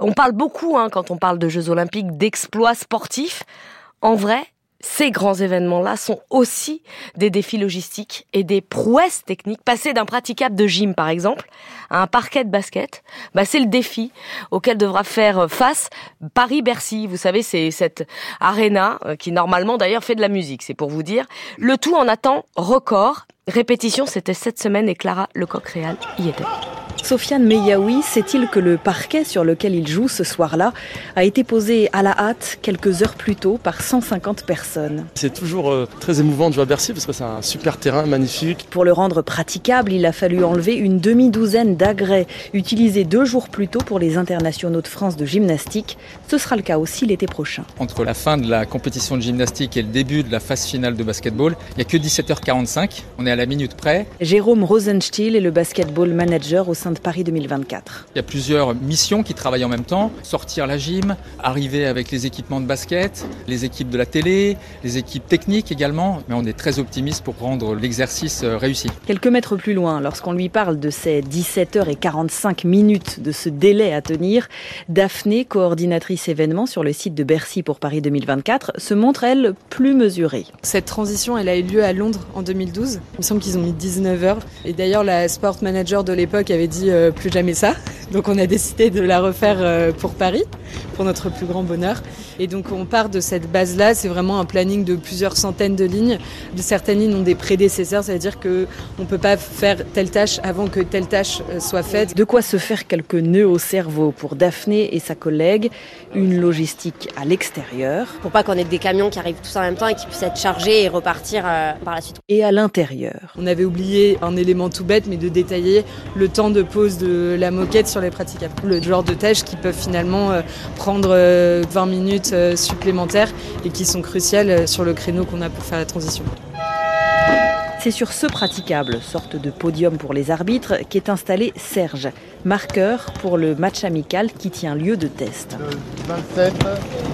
On parle beaucoup, hein, quand on parle de Jeux olympiques, d'exploits sportifs. En vrai, ces grands événements-là sont aussi des défis logistiques et des prouesses techniques. Passer d'un praticable de gym, par exemple, à un parquet de basket, bah, c'est le défi auquel devra faire face Paris-Bercy. Vous savez, c'est cette arena euh, qui normalement d'ailleurs fait de la musique, c'est pour vous dire. Le tout en attend record. Répétition, c'était cette semaine et Clara Lecoq-Réal y était. Sofiane Meyaoui sait-il que le parquet sur lequel il joue ce soir-là a été posé à la hâte quelques heures plus tôt par 150 personnes? C'est toujours euh, très émouvant de jouer à Bercy parce que c'est un super terrain magnifique. Pour le rendre praticable, il a fallu enlever une demi-douzaine d'agrès utilisés deux jours plus tôt pour les internationaux de France de gymnastique. Ce sera le cas aussi l'été prochain. Entre la fin de la compétition de gymnastique et le début de la phase finale de basketball, il n'y a que 17h45. On est à la minute près. Jérôme Rosenstiel est le basketball manager au sein de Paris 2024. Il y a plusieurs missions qui travaillent en même temps. Sortir la gym, arriver avec les équipements de basket, les équipes de la télé, les équipes techniques également. Mais on est très optimiste pour rendre l'exercice euh, réussi. Quelques mètres plus loin, lorsqu'on lui parle de ces 17h45 minutes de ce délai à tenir, Daphné, coordinatrice événement sur le site de Bercy pour Paris 2024, se montre, elle, plus mesurée. Cette transition, elle a eu lieu à Londres en 2012. Il me semble qu'ils ont mis 19 heures. Et d'ailleurs, la sport manager de l'époque avait dit euh, plus jamais ça. Donc on a décidé de la refaire euh, pour Paris, pour notre plus grand bonheur. Et donc on part de cette base-là, c'est vraiment un planning de plusieurs centaines de lignes. Certaines lignes ont des prédécesseurs, ça veut dire qu'on ne peut pas faire telle tâche avant que telle tâche euh, soit faite. De quoi se faire quelques nœuds au cerveau pour Daphné et sa collègue, une logistique à l'extérieur. Pour pas qu'on ait des camions qui arrivent tous en même temps et qui puissent être chargés et repartir par la suite. Et à l'intérieur. On avait oublié un élément tout bête, mais de détailler le temps de pose de la moquette sur les praticables. Le genre de tâches qui peuvent finalement euh, prendre 20 euh, minutes euh, supplémentaires et qui sont cruciales sur le créneau qu'on a pour faire la transition. C'est sur ce praticable, sorte de podium pour les arbitres, qu'est installé Serge, marqueur pour le match amical qui tient lieu de test. Le 27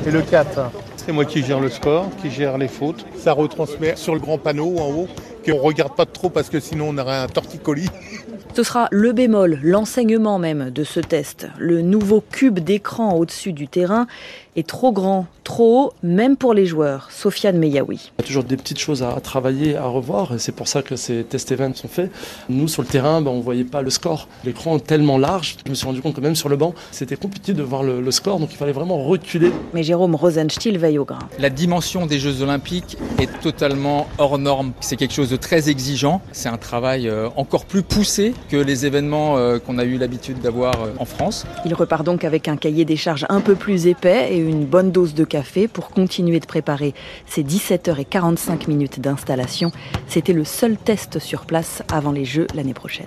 et le 4. C'est moi qui gère le score, qui gère les fautes. Ça retransmet sur le grand panneau en haut, qu'on ne regarde pas trop parce que sinon on aurait un torticolis. Ce sera le bémol, l'enseignement même de ce test. Le nouveau cube d'écran au-dessus du terrain est trop grand, trop haut, même pour les joueurs. Sofiane Meyaoui. Il y a toujours des petites choses à travailler, à revoir, et c'est pour ça que ces test events sont faits. Nous, sur le terrain, ben, on ne voyait pas le score. L'écran est tellement large, je me suis rendu compte que même sur le banc, c'était compliqué de voir le, score, donc il fallait vraiment reculer. Mais Jérôme Rosenstiel veille au grain. La dimension des Jeux Olympiques est totalement hors norme. C'est quelque chose de très exigeant. C'est un travail euh, encore plus poussé que les événements euh, qu'on a eu l'habitude d'avoir euh, en France. Il repart donc avec un cahier des charges un peu plus épais et une bonne dose de café pour continuer de préparer ces 17h45 minutes d'installation. C'était le seul test sur place avant les Jeux l'année prochaine.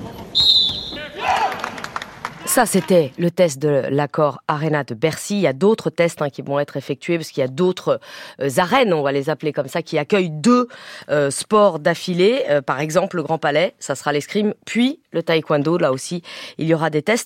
Ça, c'était le test de l'accord Arena de Bercy. Il y a d'autres tests hein, qui vont être effectués parce qu'il y a d'autres euh, arènes, on va les appeler comme ça, qui accueillent deux euh, sports d'affilée. Euh, par exemple, le Grand Palais, ça sera l'escrime, puis le taekwondo. Là aussi, il y aura des tests.